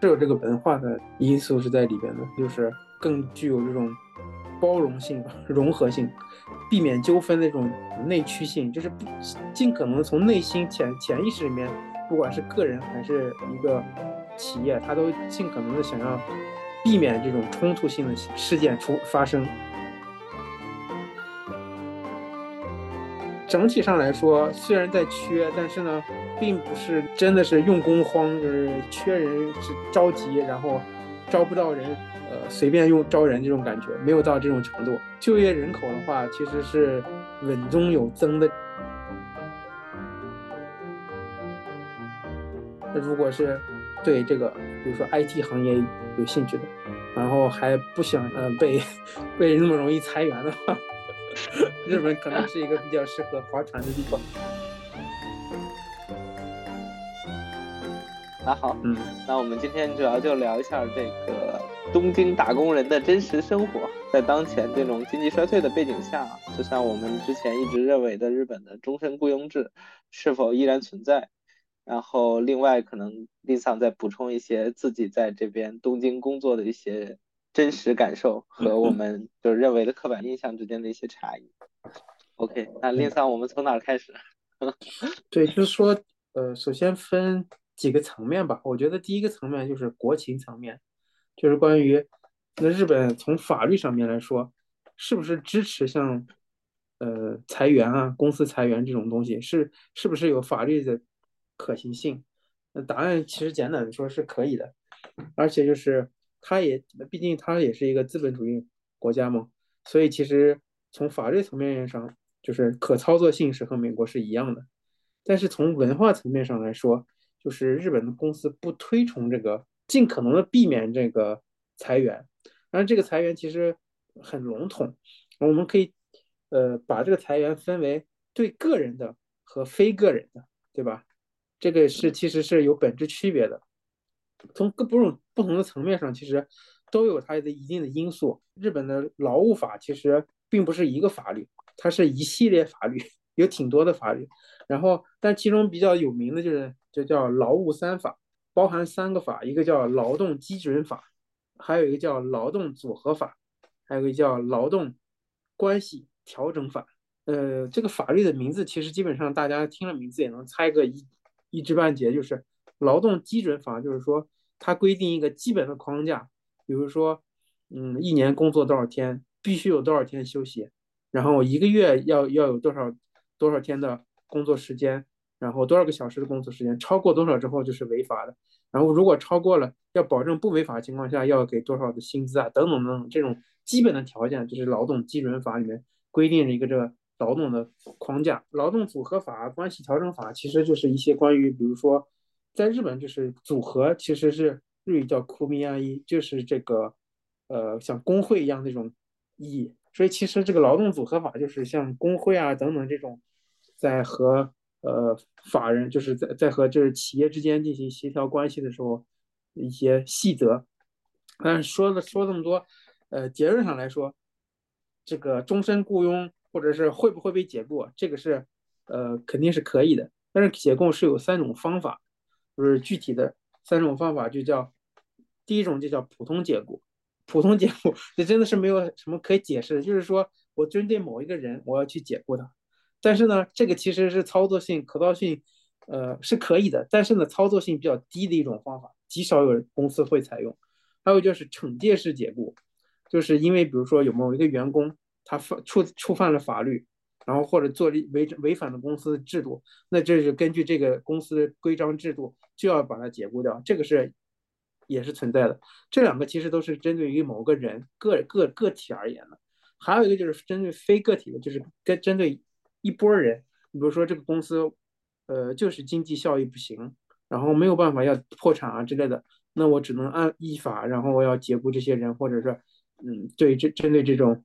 是有这个文化的因素是在里边的，就是更具有这种包容性、融合性，避免纠纷那种内驱性，就是不尽可能从内心潜潜意识里面，不管是个人还是一个企业，他都尽可能的想要避免这种冲突性的事件出发生。整体上来说，虽然在缺，但是呢。并不是真的是用工荒，就是缺人是着急，然后招不到人，呃，随便用招人这种感觉，没有到这种程度。就业人口的话，其实是稳中有增的。那如果是对这个，比如说 IT 行业有兴趣的，然后还不想呃被 被那么容易裁员的话，日本可能是一个比较适合划船的地方。那好，嗯，那我们今天主要就聊一下这个东京打工人的真实生活，在当前这种经济衰退的背景下，就像我们之前一直认为的日本的终身雇佣制是否依然存在？然后另外可能丽桑再补充一些自己在这边东京工作的一些真实感受和我们就认为的刻板印象之间的一些差异。OK，那丽桑我们从哪开始？对，就是说，呃，首先分。几个层面吧，我觉得第一个层面就是国情层面，就是关于那日本从法律上面来说，是不是支持像呃裁员啊、公司裁员这种东西，是是不是有法律的可行性？那答案其实简短的说是可以的，而且就是它也毕竟它也是一个资本主义国家嘛，所以其实从法律层面上就是可操作性是和美国是一样的，但是从文化层面上来说。就是日本的公司不推崇这个，尽可能的避免这个裁员。当然，这个裁员其实很笼统，我们可以呃把这个裁员分为对个人的和非个人的，对吧？这个是其实是有本质区别的。从各不同不同的层面上，其实都有它的一定的因素。日本的劳务法其实并不是一个法律，它是一系列法律，有挺多的法律。然后，但其中比较有名的就是。就叫劳务三法，包含三个法，一个叫劳动基准法，还有一个叫劳动组合法，还有一个叫劳动关系调整法。呃，这个法律的名字其实基本上大家听了名字也能猜个一一知半解，就是劳动基准法，就是说它规定一个基本的框架，比如说，嗯，一年工作多少天，必须有多少天休息，然后一个月要要有多少多少天的工作时间。然后多少个小时的工作时间超过多少之后就是违法的，然后如果超过了，要保证不违法情况下要给多少的薪资啊，等等等等，这种基本的条件就是劳动基准法里面规定的一个这个劳动的框架。劳动组合法、关系调整法其实就是一些关于，比如说在日本就是组合，其实是日语叫 kumiai，就是这个呃像工会一样那种意义。所以其实这个劳动组合法就是像工会啊等等这种在和呃，法人就是在在和就是企业之间进行协调关系的时候，一些细则。但是说了说这么多，呃，结论上来说，这个终身雇佣或者是会不会被解雇，这个是呃肯定是可以的。但是解雇是有三种方法，就是具体的三种方法就叫第一种就叫普通解雇，普通解雇这真的是没有什么可以解释的，就是说我针对某一个人，我要去解雇他。但是呢，这个其实是操作性、可靠性，呃，是可以的。但是呢，操作性比较低的一种方法，极少有公司会采用。还有就是惩戒式解雇，就是因为比如说有某一个员工他犯触触犯了法律，然后或者做违违反了公司制度，那这是根据这个公司规章制度就要把他解雇掉。这个是也是存在的。这两个其实都是针对于某个人个个个体而言的。还有一个就是针对非个体的，就是跟针对。一波人，你比如说这个公司，呃，就是经济效益不行，然后没有办法要破产啊之类的，那我只能按依法，然后我要解雇这些人，或者是，嗯，对，针针对这种，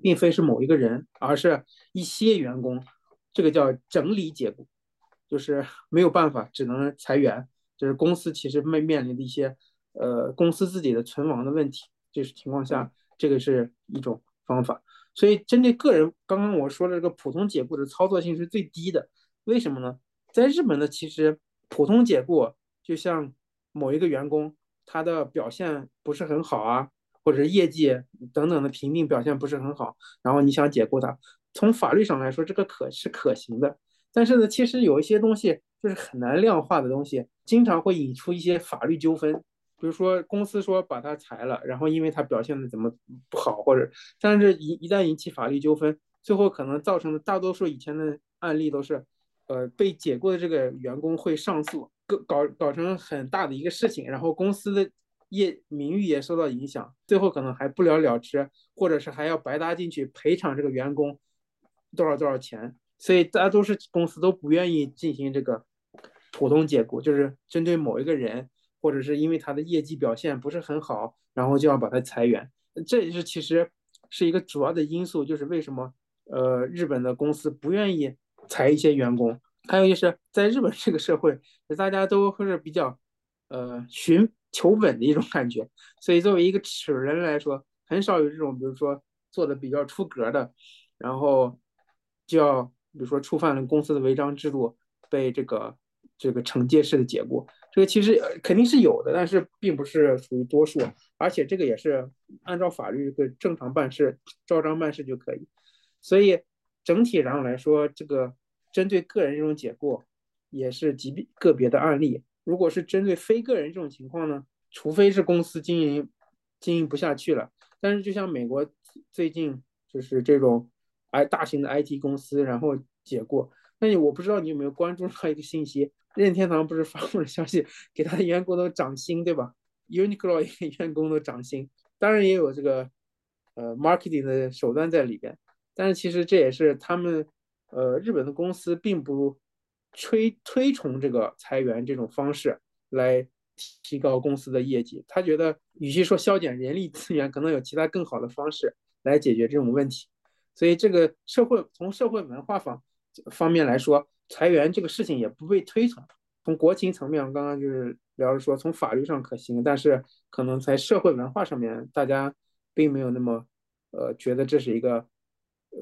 并非是某一个人，而是一些员工，这个叫整理解雇，就是没有办法，只能裁员，就是公司其实面面临的一些，呃，公司自己的存亡的问题，这是情况下，这个是一种方法。所以，针对个人，刚刚我说的这个普通解雇的操作性是最低的。为什么呢？在日本呢，其实普通解雇就像某一个员工他的表现不是很好啊，或者业绩等等的评定表现不是很好，然后你想解雇他，从法律上来说这个可是可行的。但是呢，其实有一些东西就是很难量化的东西，经常会引出一些法律纠纷。比如说公司说把他裁了，然后因为他表现的怎么不好，或者但是一一旦引起法律纠纷，最后可能造成的大多数以前的案例都是，呃，被解雇的这个员工会上诉，搞搞搞成很大的一个事情，然后公司的业名誉也受到影响，最后可能还不了了之，或者是还要白搭进去赔偿这个员工多少多少钱。所以大多数公司都不愿意进行这个普通解雇，就是针对某一个人，或者是因为他的业绩表现不是很好，然后就要把他裁员。这也是其实是一个主要的因素，就是为什么呃日本的公司不愿意裁一些员工。还有就是在日本这个社会，大家都是比较呃寻求稳的一种感觉，所以作为一个齿轮来说，很少有这种比如说做的比较出格的，然后就要。比如说触犯了公司的违章制度，被这个这个惩戒式的解雇，这个其实肯定是有的，但是并不是属于多数，而且这个也是按照法律的正常办事，照章办事就可以。所以整体上来说，这个针对个人这种解雇也是极个别的案例。如果是针对非个人这种情况呢，除非是公司经营经营不下去了，但是就像美国最近就是这种。哎，大型的 IT 公司，然后解雇。那你我不知道你有没有关注到一个信息，任天堂不是发布了消息，给他的员工都涨薪，对吧？Uniqlo 员工都涨薪，当然也有这个呃 marketing 的手段在里边。但是其实这也是他们呃日本的公司并不推推崇这个裁员这种方式来提高公司的业绩。他觉得与其说削减人力资源，可能有其他更好的方式来解决这种问题。所以这个社会从社会文化方方面来说，裁员这个事情也不被推崇。从国情层面，刚刚就是聊着说，从法律上可行，但是可能在社会文化上面，大家并没有那么呃觉得这是一个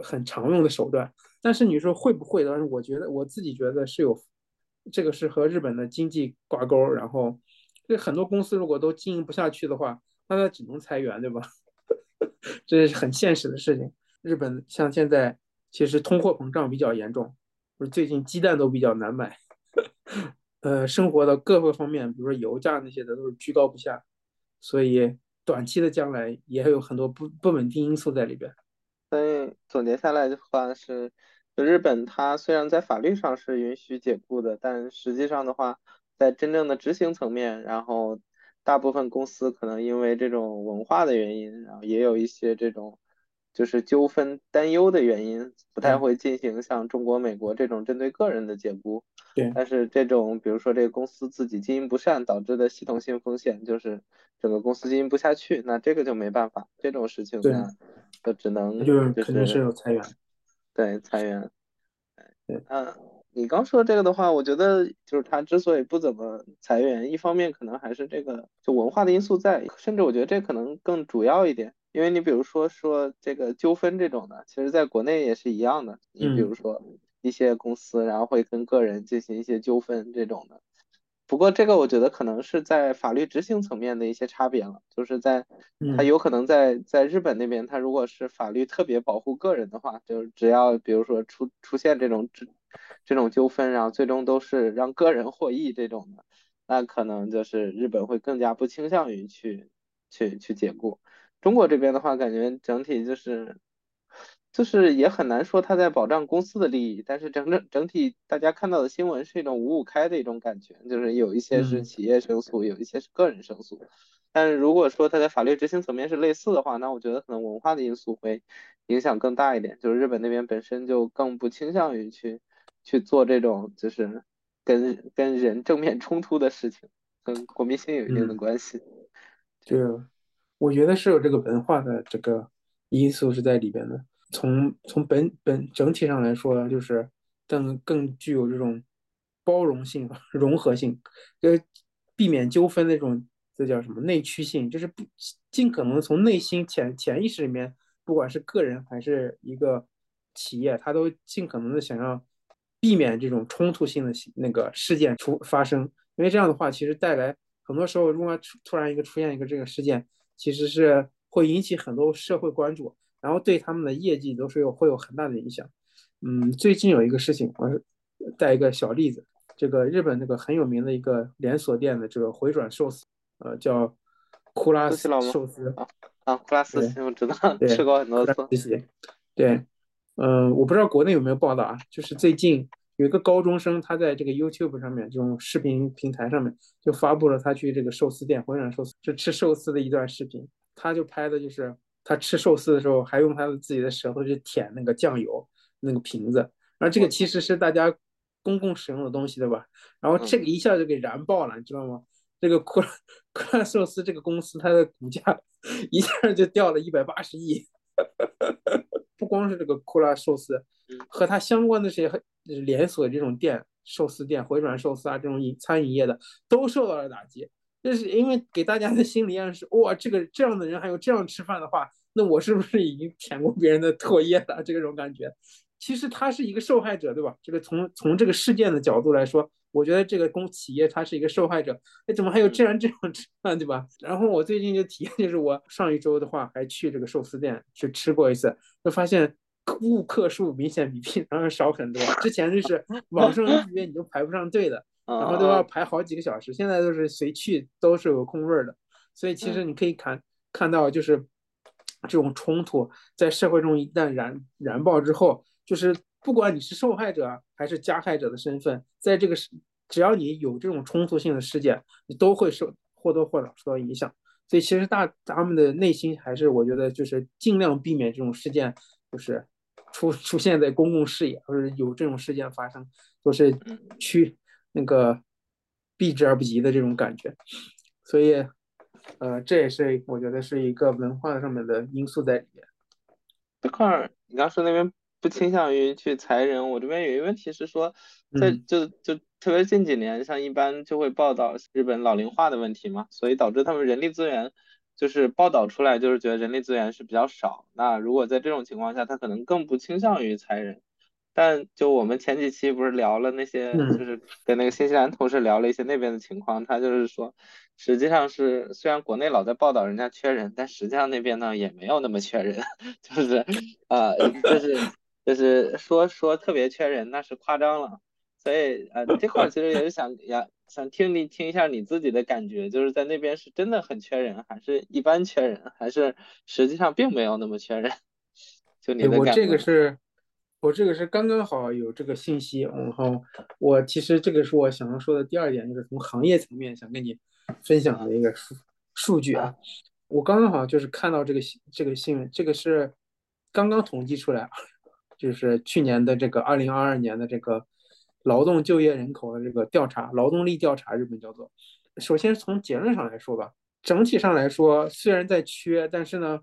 很常用的手段。但是你说会不会？但是我觉得我自己觉得是有，这个是和日本的经济挂钩。然后这很多公司如果都经营不下去的话，那它只能裁员，对吧？这是很现实的事情。日本像现在其实通货膨胀比较严重，不是最近鸡蛋都比较难买，呃，生活的各个方面，比如说油价那些的都是居高不下，所以短期的将来也有很多不不稳定因素在里边。所以总结下来的话是，日本它虽然在法律上是允许解雇的，但实际上的话，在真正的执行层面，然后大部分公司可能因为这种文化的原因，然后也有一些这种。就是纠纷担忧的原因，不太会进行像中国、美国这种针对个人的解雇。对。但是这种，比如说这个公司自己经营不善导致的系统性风险，就是整个公司经营不下去，那这个就没办法。这种事情呢，就只能就是肯定是有裁员。对，裁员。对。嗯，你刚说这个的话，我觉得就是他之所以不怎么裁员，一方面可能还是这个就文化的因素在，甚至我觉得这可能更主要一点。因为你比如说说这个纠纷这种的，其实在国内也是一样的。你比如说一些公司，然后会跟个人进行一些纠纷这种的。不过这个我觉得可能是在法律执行层面的一些差别了，就是在他有可能在在日本那边，他如果是法律特别保护个人的话，就是只要比如说出出现这种这这种纠纷，然后最终都是让个人获益这种的，那可能就是日本会更加不倾向于去去去解雇。中国这边的话，感觉整体就是，就是也很难说他在保障公司的利益，但是整整整体大家看到的新闻是一种五五开的一种感觉，就是有一些是企业胜诉，有一些是个人胜诉。但是如果说他在法律执行层面是类似的话，那我觉得可能文化的因素会影响更大一点，就是日本那边本身就更不倾向于去去做这种就是跟跟人正面冲突的事情，跟国民性有一定的关系。就。我觉得是有这个文化的这个因素是在里边的。从从本本整体上来说，就是更更具有这种包容性、融合性，呃，避免纠纷那种，这叫什么内驱性？就是不尽可能从内心潜潜意识里面，不管是个人还是一个企业，他都尽可能的想要避免这种冲突性的那个事件出发生，因为这样的话，其实带来。很多时候如果突然一个出现一个这个事件，其实是会引起很多社会关注，然后对他们的业绩都是有会有很大的影响。嗯，最近有一个事情，我带一个小例子，这个日本那个很有名的一个连锁店的这个回转寿司，呃，叫库拉斯寿司啊啊，库拉斯我知道，吃过很多次。对，嗯，我不知道国内有没有报道啊，就是最近。有一个高中生，他在这个 YouTube 上面这种视频平台上面就发布了他去这个寿司店回转寿司，就吃寿司的一段视频。他就拍的就是他吃寿司的时候，还用他的自己的舌头去舔那个酱油那个瓶子。然后这个其实是大家公共使用的东西，对吧？然后这个一下就给燃爆了，你知道吗？这个库 库拉寿司这个公司，它的股价 一下就掉了一百八十亿。不光是这个库拉寿司，和它相关的这些连锁这种店、寿司店、回转寿司啊这种饮餐饮业的都受到了打击。这是因为给大家的心理暗示：哇，这个这样的人还有这样吃饭的话，那我是不是已经舔过别人的唾液了？这种感觉，其实他是一个受害者，对吧？这个从从这个事件的角度来说。我觉得这个公企业它是一个受害者，哎，怎么还有这样这样吃饭，对吧？然后我最近就体验，就是我上一周的话还去这个寿司店去吃过一次，就发现顾客数明显比平常少很多。之前就是 网上预约你都排不上队的，然后都要排好几个小时，现在都是随去都是有空位的。所以其实你可以看看到，就是这种冲突在社会中一旦燃燃爆之后，就是。不管你是受害者还是加害者的身份，在这个事，只要你有这种冲突性的事件，你都会受或多或少受到影响。所以其实大他们的内心还是，我觉得就是尽量避免这种事件，就是出出现在公共视野，或者有这种事件发生，都是去那个避之而不及的这种感觉。所以，呃，这也是我觉得是一个文化上面的因素在里面。这块儿，你刚说那边。不倾向于去裁人。我这边有一个问题是说，在就就特别近几年，像一般就会报道日本老龄化的问题嘛，所以导致他们人力资源就是报道出来就是觉得人力资源是比较少。那如果在这种情况下，他可能更不倾向于裁人。但就我们前几期不是聊了那些，就是跟那个新西兰同事聊了一些那边的情况，他就是说，实际上是虽然国内老在报道人家缺人，但实际上那边呢也没有那么缺人，就是呃就是。就是说说特别缺人，那是夸张了。所以呃，这块其实也是想呀，想听你听一下你自己的感觉，就是在那边是真的很缺人，还是一般缺人，还是实际上并没有那么缺人？就你的感觉。我这个是，我这个是刚刚好有这个信息，然后我其实这个是我想要说的第二点，就是从行业层面想跟你分享的一个数数据啊。我刚刚好就是看到这个这个新闻，这个是刚刚统计出来。就是去年的这个二零二二年的这个劳动就业人口的这个调查，劳动力调查，日本叫做。首先从结论上来说吧，整体上来说虽然在缺，但是呢，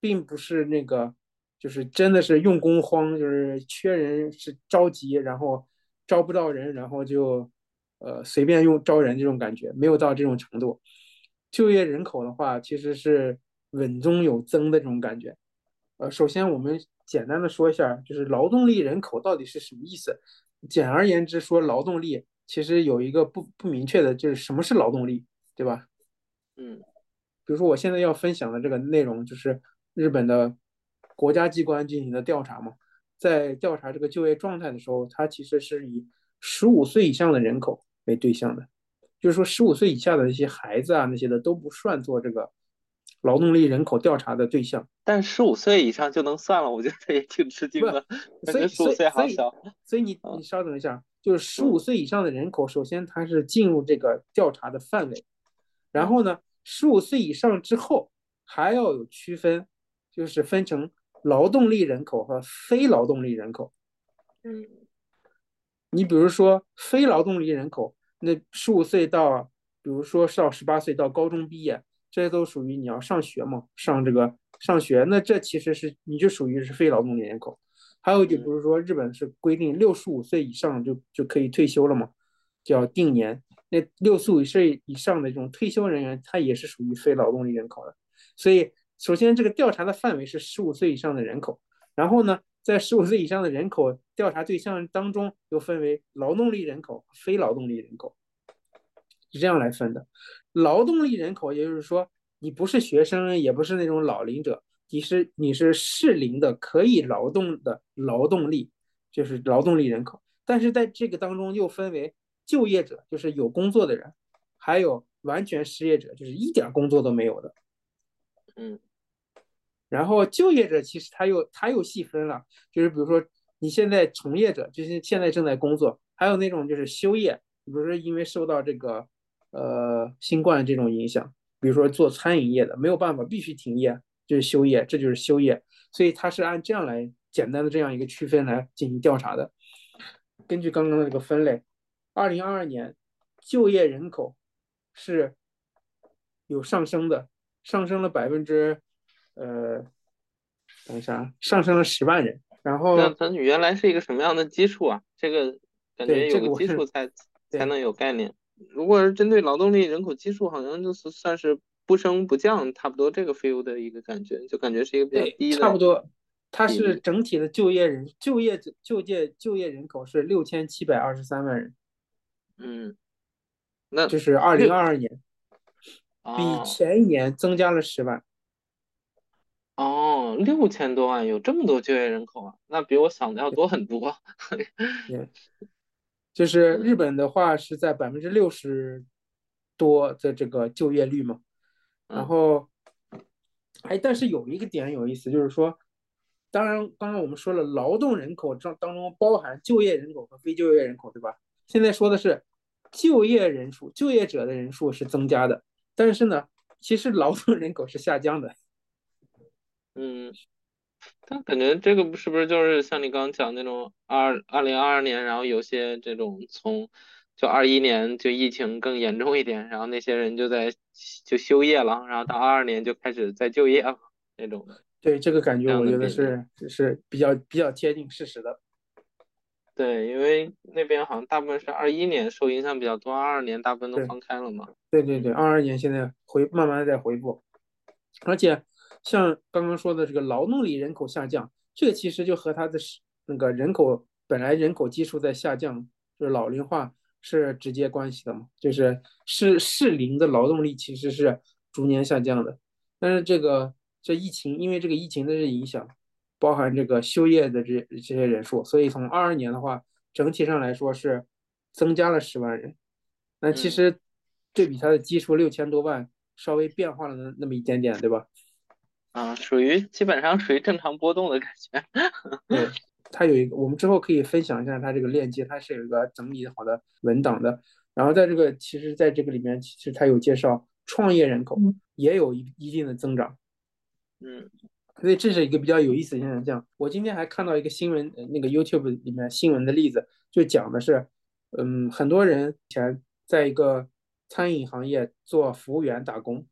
并不是那个就是真的是用工荒，就是缺人是着急，然后招不到人，然后就呃随便用招人这种感觉，没有到这种程度。就业人口的话，其实是稳中有增的这种感觉。呃，首先我们。简单的说一下，就是劳动力人口到底是什么意思？简而言之，说劳动力其实有一个不不明确的，就是什么是劳动力，对吧？嗯，比如说我现在要分享的这个内容，就是日本的国家机关进行的调查嘛，在调查这个就业状态的时候，它其实是以十五岁以上的人口为对象的，就是说十五岁以下的那些孩子啊那些的都不算做这个。劳动力人口调查的对象，但十五岁以上就能算了，我觉得也挺吃惊的。所以，所以，所以，所以你你稍等一下，就是十五岁以上的人口，首先它是进入这个调查的范围，然后呢，十五岁以上之后还要有区分，就是分成劳动力人口和非劳动力人口。嗯，你比如说非劳动力人口，那十五岁到，比如说到十八岁到高中毕业。这些都属于你要上学嘛，上这个上学，那这其实是你就属于是非劳动力人口。还有就比如说日本是规定六十五岁以上就就可以退休了嘛，叫定年。那六十五岁以上的这种退休人员，他也是属于非劳动力人口的。所以首先这个调查的范围是十五岁以上的人口，然后呢，在十五岁以上的人口调查对象当中又分为劳动力人口、非劳动力人口。是这样来分的。劳动力人口，也就是说，你不是学生，也不是那种老龄者，你是你是适龄的可以劳动的劳动力，就是劳动力人口。但是在这个当中又分为就业者，就是有工作的人，还有完全失业者，就是一点工作都没有的。嗯。然后就业者其实他又他又细分了，就是比如说你现在从业者，就是现在正在工作，还有那种就是休业，比如说因为受到这个呃新冠这种影响，比如说做餐饮业的没有办法必须停业，就是休业，这就是休业。所以它是按这样来简单的这样一个区分来进行调查的。根据刚刚的这个分类，二零二二年就业人口是有上升的，上升了百分之。呃，等一下，上升了十万人。然后，那咱原来是一个什么样的基数啊？这个感觉有个基数才才能有概念。如果是针对劳动力人口基数，好像就是算是不升不降，差不多这个 feel 的一个感觉，就感觉是一个比较低的。差不多，它是整体的就业人就业就业就业人口是六千七百二十三万人。嗯，那就是二零二二年，比前一年增加了十万。哦，六千多万，有这么多就业人口啊？那比我想的要多很多。对，就是日本的话是在百分之六十多的这个就业率嘛。然后，哎，但是有一个点有意思，就是说，当然刚刚我们说了，劳动人口当当中包含就业人口和非就业人口，对吧？现在说的是就业人数，就业者的人数是增加的，但是呢，其实劳动人口是下降的。嗯，但感觉这个不是不是就是像你刚刚讲那种二二零二二年，然后有些这种从就二一年就疫情更严重一点，然后那些人就在就休业了，然后到二二年就开始再就业了那种。对这个感觉，我觉得是是比较比较接近事实的。对，因为那边好像大部分是二一年受影响比较多，二二年大部分都放开了嘛。对对对，二二年现在回慢慢的在回复，而且。像刚刚说的这个劳动力人口下降，这个其实就和它的那个人口本来人口基数在下降，就是老龄化是直接关系的嘛，就是适适龄的劳动力其实是逐年下降的。但是这个这疫情，因为这个疫情的这影响，包含这个休业的这这些人数，所以从二二年的话，整体上来说是增加了十万人。那其实对比它的基数六千多万，稍微变化了那那么一点点，对吧？啊，属于基本上属于正常波动的感觉。对，它有一个，我们之后可以分享一下它这个链接，它是有一个整理好的文档的。然后在这个，其实在这个里面，其实它有介绍创业人口也有一一定的增长。嗯，所以这是一个比较有意思的现象。我今天还看到一个新闻，那个 YouTube 里面新闻的例子，就讲的是，嗯，很多人前在一个餐饮行业做服务员打工。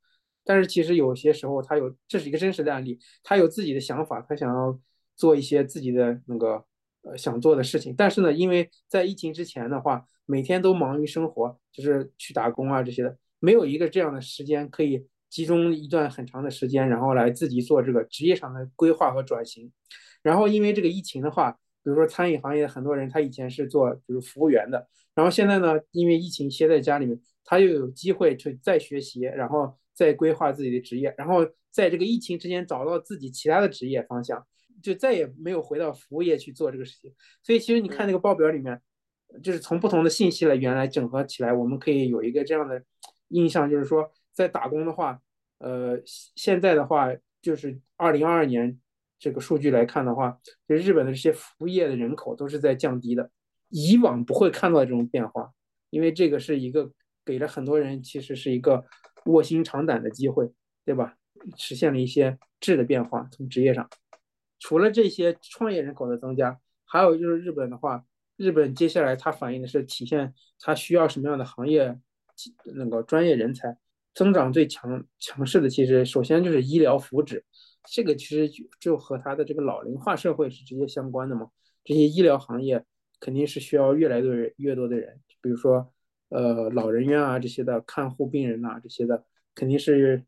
但是其实有些时候他有，这是一个真实的案例，他有自己的想法，他想要做一些自己的那个呃想做的事情。但是呢，因为在疫情之前的话，每天都忙于生活，就是去打工啊这些的，没有一个这样的时间可以集中一段很长的时间，然后来自己做这个职业上的规划和转型。然后因为这个疫情的话，比如说餐饮行业的很多人他以前是做就是服务员的，然后现在呢，因为疫情歇在家里面，他又有机会去再学习，然后。在规划自己的职业，然后在这个疫情之间找到自己其他的职业方向，就再也没有回到服务业去做这个事情。所以其实你看那个报表里面，就是从不同的信息来源来整合起来，我们可以有一个这样的印象，就是说在打工的话，呃，现在的话就是二零二二年这个数据来看的话，就日本的这些服务业的人口都是在降低的。以往不会看到这种变化，因为这个是一个给了很多人其实是一个。卧薪尝胆的机会，对吧？实现了一些质的变化。从职业上，除了这些创业人口的增加，还有就是日本的话，日本接下来它反映的是体现它需要什么样的行业那个专业人才增长最强强势的，其实首先就是医疗福祉，这个其实就就和它的这个老龄化社会是直接相关的嘛。这些医疗行业肯定是需要越来越越多的人，比如说。呃，老人院啊这些的看护病人呐，这些的肯定是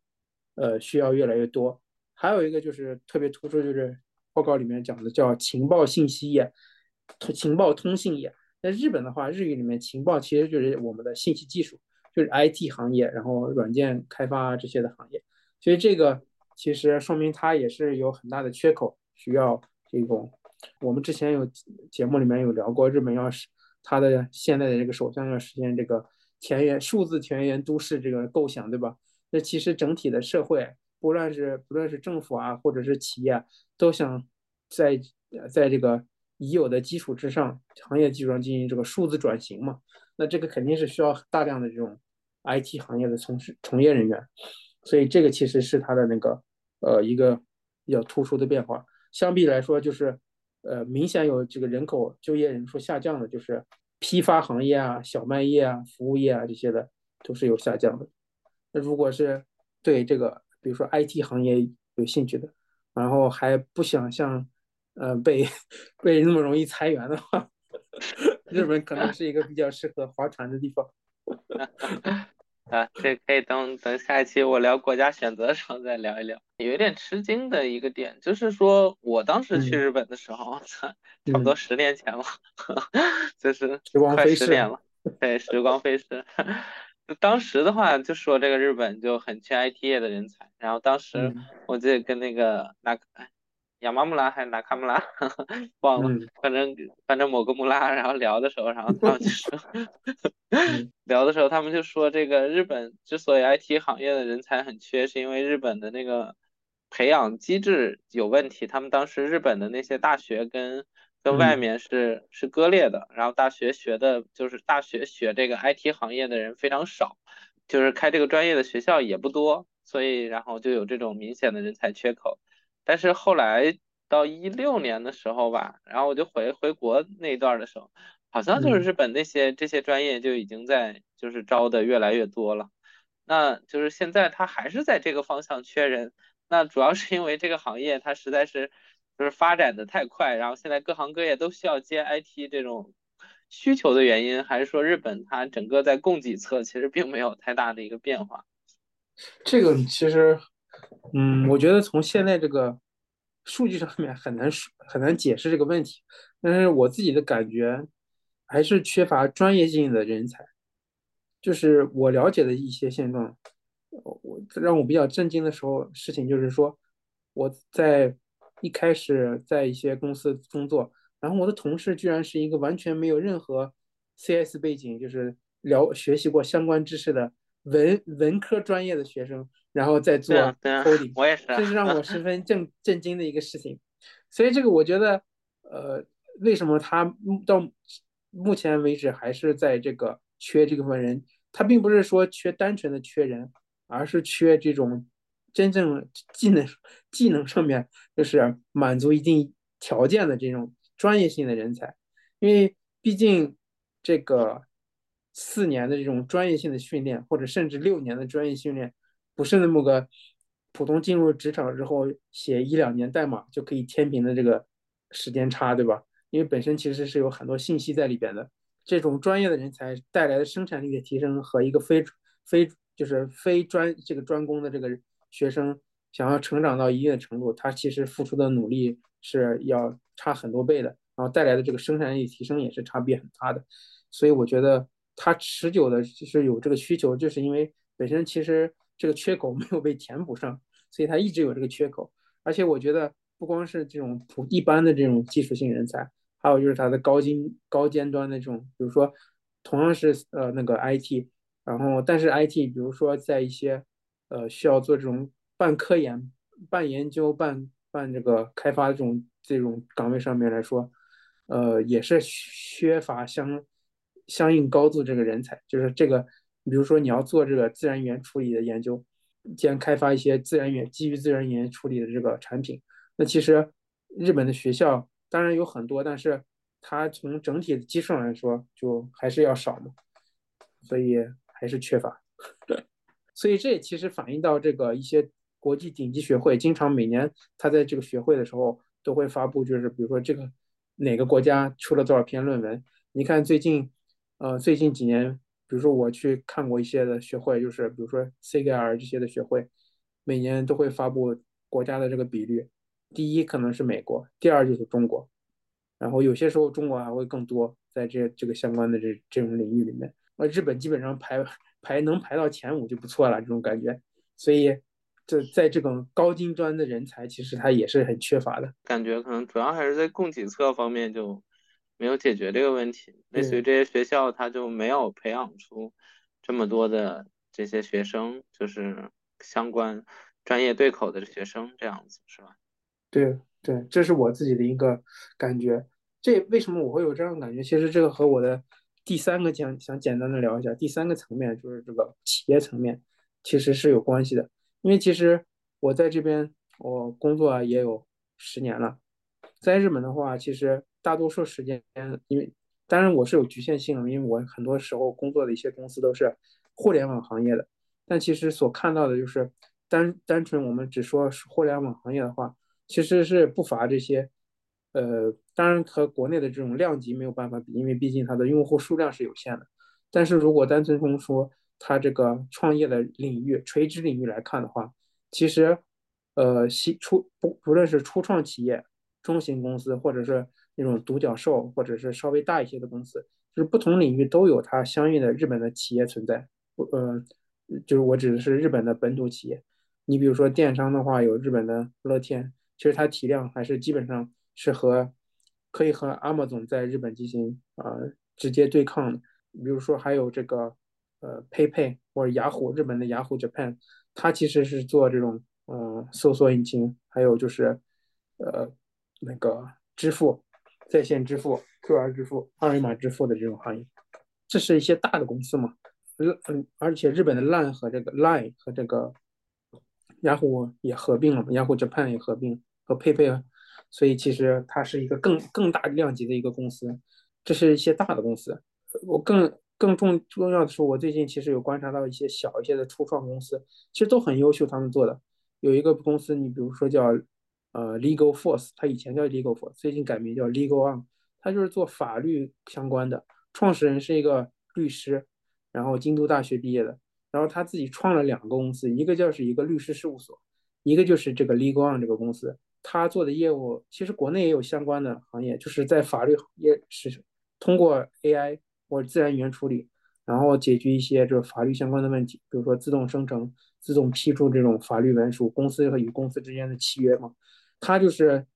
呃需要越来越多。还有一个就是特别突出，就是报告里面讲的叫情报信息业、情报通信业。在日本的话，日语里面情报其实就是我们的信息技术，就是 IT 行业，然后软件开发这些的行业。所以这个其实说明它也是有很大的缺口，需要这种。我们之前有节目里面有聊过，日本要是它的现在的这个首相要实现这个田园数字田园都市这个构想，对吧？那其实整体的社会，不论是不论是政府啊，或者是企业，都想在在这个已有的基础之上，行业基础上进行这个数字转型嘛。那这个肯定是需要大量的这种 IT 行业的从事从业人员，所以这个其实是它的那个呃一个比较突出的变化。相比来说，就是呃明显有这个人口就业人数下降的，就是批发行业啊、小卖业啊、服务业啊这些的都是有下降的。那如果是对这个比如说 IT 行业有兴趣的，然后还不想像呃被被那么容易裁员的话。日本可能是一个比较适合划船的地方。啊，这可以等等下一期我聊国家选择的时候再聊一聊。有一点吃惊的一个点就是说，我当时去日本的时候，差不多十年前了，就是快十年了。对，时光飞逝。当时的话就说这个日本就很缺 IT 业的人才，然后当时我记得跟那个那个。亚麻木拉还是拿卡木拉，忘了，反正反正某个木拉，然后聊的时候，然后他们就说，聊的时候他们就说，这个日本之所以 IT 行业的人才很缺，是因为日本的那个培养机制有问题。他们当时日本的那些大学跟跟外面是是割裂的，然后大学学的就是大学学这个 IT 行业的人非常少，就是开这个专业的学校也不多，所以然后就有这种明显的人才缺口。但是后来到一六年的时候吧，然后我就回回国那一段的时候，好像就是日本那些这些专业就已经在就是招的越来越多了。那就是现在他还是在这个方向缺人，那主要是因为这个行业它实在是就是发展的太快，然后现在各行各业都需要接 IT 这种需求的原因，还是说日本它整个在供给侧其实并没有太大的一个变化？这个其实。嗯，我觉得从现在这个数据上面很难说很难解释这个问题，但是我自己的感觉还是缺乏专业性的人才。就是我了解的一些现状，我让我比较震惊的时候事情就是说，我在一开始在一些公司工作，然后我的同事居然是一个完全没有任何 CS 背景，就是了学习过相关知识的。文文科专业的学生，然后再做 coding，我也是，这是让我十分震震惊的一个事情。所以这个我觉得，呃，为什么他到目前为止还是在这个缺这部分人？他并不是说缺单纯的缺人，而是缺这种真正技能技能上面就是满足一定条件的这种专业性的人才。因为毕竟这个。四年的这种专业性的训练，或者甚至六年的专业训练，不是那么个普通进入职场之后写一两年代码就可以填平的这个时间差，对吧？因为本身其实是有很多信息在里边的。这种专业的人才带来的生产力的提升和一个非非就是非专这个专攻的这个学生想要成长到一定的程度，他其实付出的努力是要差很多倍的，然后带来的这个生产力提升也是差别很大的。所以我觉得。它持久的就是有这个需求，就是因为本身其实这个缺口没有被填补上，所以它一直有这个缺口。而且我觉得不光是这种普一般的这种技术性人才，还有就是它的高精高尖端的这种，比如说同样是呃那个 IT，然后但是 IT 比如说在一些呃需要做这种半科研、半研究、半半这个开发这种这种岗位上面来说，呃也是缺乏相。相应高度这个人才，就是这个，比如说你要做这个自然语言处理的研究，兼开发一些自然语言基于自然语言处理的这个产品，那其实日本的学校当然有很多，但是它从整体的基数上来说，就还是要少嘛，所以还是缺乏。所以这也其实反映到这个一些国际顶级学会，经常每年他在这个学会的时候都会发布，就是比如说这个哪个国家出了多少篇论文，你看最近。呃，最近几年，比如说我去看过一些的学会，就是比如说 CGR 这些的学会，每年都会发布国家的这个比率，第一可能是美国，第二就是中国，然后有些时候中国还会更多，在这这个相关的这这种领域里面，呃，日本基本上排排能排到前五就不错了，这种感觉。所以，这在这种高精端的人才，其实他也是很缺乏的。感觉可能主要还是在供给侧方面就没有解决这个问题，类似于这些学校，他就没有培养出这么多的这些学生，就是相关专业对口的学生，这样子是吧？对对，这是我自己的一个感觉。这为什么我会有这样的感觉？其实这个和我的第三个讲想简单的聊一下，第三个层面就是这个企业层面，其实是有关系的。因为其实我在这边我工作也有十年了，在日本的话，其实大多数时间，因为当然我是有局限性的，因为我很多时候工作的一些公司都是互联网行业的，但其实所看到的就是单单纯我们只说是互联网行业的话，其实是不乏这些。呃，当然和国内的这种量级没有办法比，因为毕竟它的用户数量是有限的。但是如果单纯从说它这个创业的领域、垂直领域来看的话，其实，呃，新初不不论是初创企业、中型公司，或者是那种独角兽，或者是稍微大一些的公司，就是不同领域都有它相应的日本的企业存在。呃，就是我指的是日本的本土企业。你比如说电商的话，有日本的乐天，其实它体量还是基本上。是和可以和 Amazon 在日本进行啊直接对抗的，比如说还有这个呃 PayPay 或者雅虎日本的雅虎 Japan，它其实是做这种嗯搜索引擎，还有就是呃那个支付在线支付 QR 支付二维码支付的这种行业，这是一些大的公司嘛，嗯而且日本的 Line 和这个 Line 和这个雅虎也合并了嘛，雅虎 Japan 也合并和 PayPay。所以其实它是一个更更大量级的一个公司，这是一些大的公司。我更更重重要的是，我最近其实有观察到一些小一些的初创公司，其实都很优秀。他们做的有一个公司，你比如说叫呃 Legal Force，它以前叫 Legal Force，最近改名叫 Legal On，它就是做法律相关的。创始人是一个律师，然后京都大学毕业的，然后他自己创了两个公司，一个就是一个律师事务所，一个就是这个 Legal On 这个公司。他做的业务其实国内也有相关的行业，就是在法律也是通过 AI 或者自然语言处理，然后解决一些这个法律相关的问题，比如说自动生成、自动批注这种法律文书，公司和与公司之间的契约嘛。他就是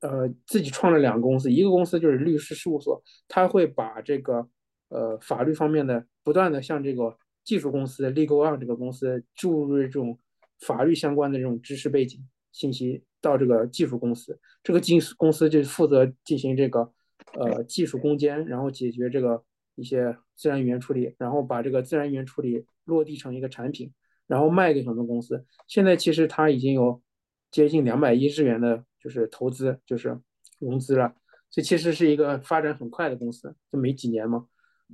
呃自己创了两个公司，一个公司就是律师事务所，他会把这个呃法律方面的不断的向这个技术公司 Legal On 这个公司注入这种法律相关的这种知识背景信息。到这个技术公司，这个技术公司就负责进行这个呃技术攻坚，然后解决这个一些自然语言处理，然后把这个自然语言处理落地成一个产品，然后卖给很多公司。现在其实它已经有接近两百亿日元的，就是投资，就是融资了。这其实是一个发展很快的公司，就没几年嘛。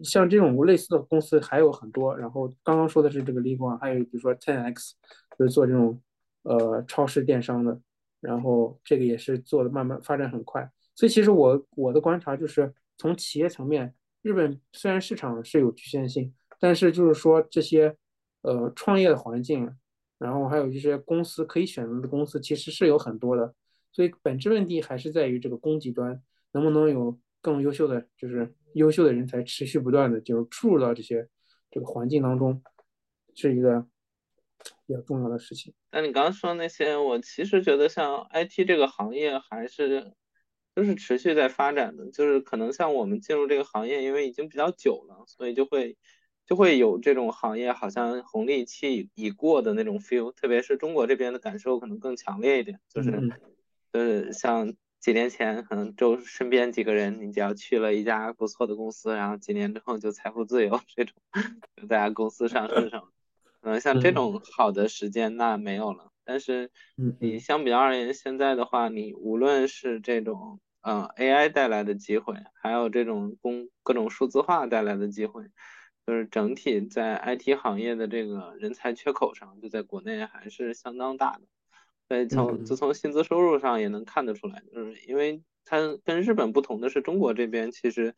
像这种类似的公司还有很多。然后刚刚说的是这个立光，还有比如说 Ten X，就是做这种呃超市电商的。然后这个也是做的慢慢发展很快，所以其实我我的观察就是从企业层面，日本虽然市场是有局限性，但是就是说这些呃创业的环境，然后还有一些公司可以选择的公司其实是有很多的，所以本质问题还是在于这个供给端能不能有更优秀的就是优秀的人才持续不断的就是注入到这些这个环境当中，是一个。比较重要的事情。那你刚刚说那些，我其实觉得像 IT 这个行业还是就是持续在发展的，就是可能像我们进入这个行业，因为已经比较久了，所以就会就会有这种行业好像红利期已过的那种 feel。特别是中国这边的感受可能更强烈一点，就是就是像几年前可能周身边几个人，你只要去了一家不错的公司，然后几年之后就财富自由 这种，大家公司上市什么。嗯，像这种好的时间那没有了，但是你相比较而言，现在的话，你无论是这种嗯 AI 带来的机会，还有这种工各种数字化带来的机会，就是整体在 IT 行业的这个人才缺口上，就在国内还是相当大的。所以从就从薪资收入上也能看得出来，就是因为它跟日本不同的是，中国这边其实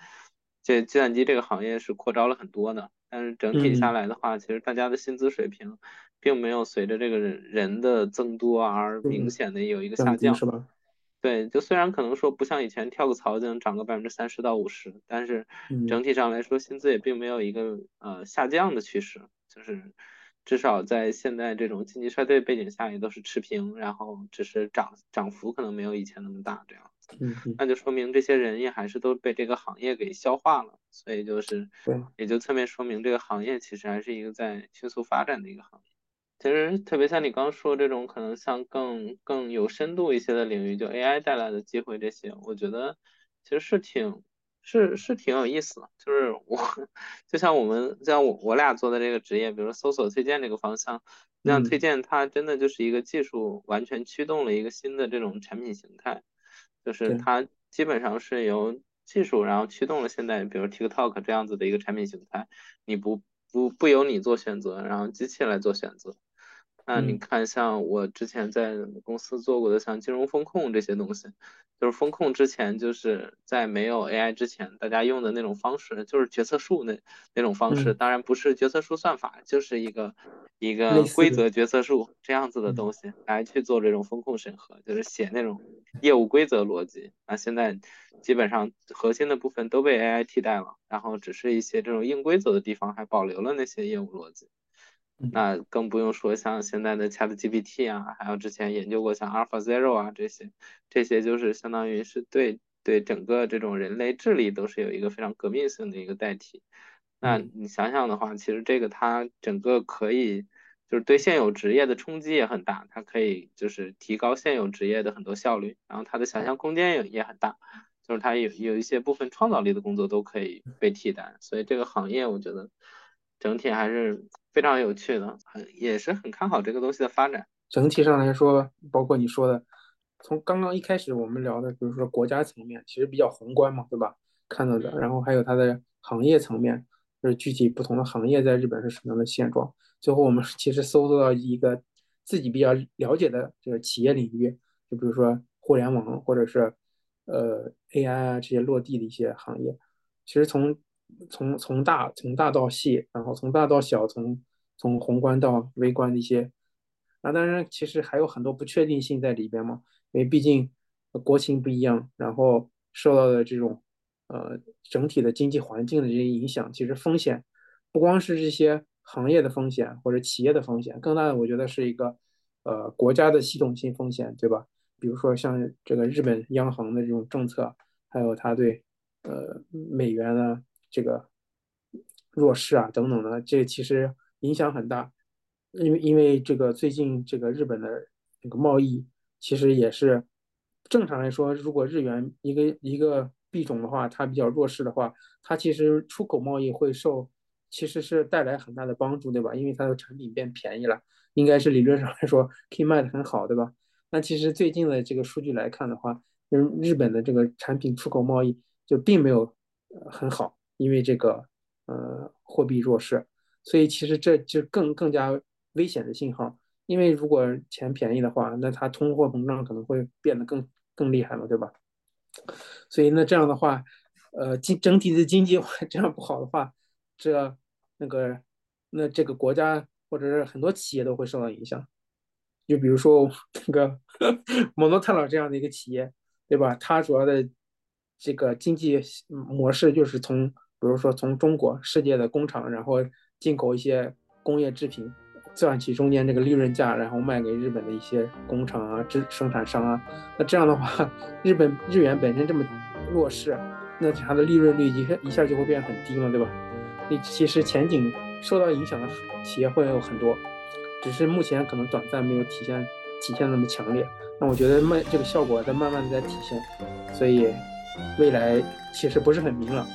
这计算机这个行业是扩招了很多的。但是整体下来的话，其实大家的薪资水平并没有随着这个人的增多而明显的有一个下降，是吧？对，就虽然可能说不像以前跳个槽就能涨个百分之三十到五十，但是整体上来说薪资也并没有一个呃下降的趋势，就是至少在现在这种经济衰退背景下也都是持平，然后只是涨涨幅可能没有以前那么大这样。嗯，那就说明这些人也还是都被这个行业给消化了，所以就是，也就侧面说明这个行业其实还是一个在迅速发展的一个行业。其实特别像你刚说这种可能像更更有深度一些的领域，就 AI 带来的机会这些，我觉得其实是挺是是挺有意思的。就是我就像我们像我我俩做的这个职业，比如说搜索推荐这个方向，那推荐它真的就是一个技术完全驱动了一个新的这种产品形态。就是它基本上是由技术，然后驱动了现在，比如 TikTok 这样子的一个产品形态，你不不不由你做选择，然后机器来做选择。那你看，像我之前在公司做过的，像金融风控这些东西，就是风控之前就是在没有 AI 之前，大家用的那种方式，就是决策树那那种方式，当然不是决策树算法，就是一个一个规则决策树这样子的东西来去做这种风控审核，就是写那种业务规则逻辑。那现在基本上核心的部分都被 AI 替代了，然后只是一些这种硬规则的地方还保留了那些业务逻辑。那更不用说像现在的 ChatGPT 啊，还有之前研究过像 AlphaZero 啊这些，这些就是相当于是对对整个这种人类智力都是有一个非常革命性的一个代替。那你想想的话，其实这个它整个可以就是对现有职业的冲击也很大，它可以就是提高现有职业的很多效率，然后它的想象空间也也很大，就是它有有一些部分创造力的工作都可以被替代，所以这个行业我觉得整体还是。非常有趣的，很也是很看好这个东西的发展。整体上来说，包括你说的，从刚刚一开始我们聊的，比如说国家层面，其实比较宏观嘛，对吧？看到的，然后还有它的行业层面，就是具体不同的行业在日本是什么样的现状。最后我们其实搜索到一个自己比较了解的这个企业领域，就比如说互联网或者是呃 AI 啊这些落地的一些行业，其实从从从大从大到细，然后从大到小，从从宏观到微观的一些，那当然其实还有很多不确定性在里边嘛，因为毕竟国情不一样，然后受到的这种呃整体的经济环境的这些影响，其实风险不光是这些行业的风险或者企业的风险，更大的我觉得是一个呃国家的系统性风险，对吧？比如说像这个日本央行的这种政策，还有它对呃美元的。这个弱势啊，等等的，这其实影响很大，因为因为这个最近这个日本的这个贸易，其实也是正常来说，如果日元一个一个币种的话，它比较弱势的话，它其实出口贸易会受，其实是带来很大的帮助，对吧？因为它的产品变便宜了，应该是理论上来说可以卖的很好，对吧？那其实最近的这个数据来看的话，嗯日本的这个产品出口贸易就并没有很好。因为这个呃货币弱势，所以其实这就更更加危险的信号。因为如果钱便宜的话，那它通货膨胀可能会变得更更厉害了，对吧？所以那这样的话，呃经整体的经济 这样不好的话，这那个那这个国家或者是很多企业都会受到影响。就比如说那个 蒙诺特朗这样的一个企业，对吧？它主要的这个经济模式就是从比如说，从中国世界的工厂，然后进口一些工业制品，赚取中间这个利润价，然后卖给日本的一些工厂啊、制生产商啊。那这样的话，日本日元本身这么弱势，那它的利润率一下一下就会变很低嘛，对吧？你其实前景受到影响的企业会有很多，只是目前可能短暂没有体现体现那么强烈。那我觉得慢这个效果在慢慢的在体现，所以未来其实不是很明朗。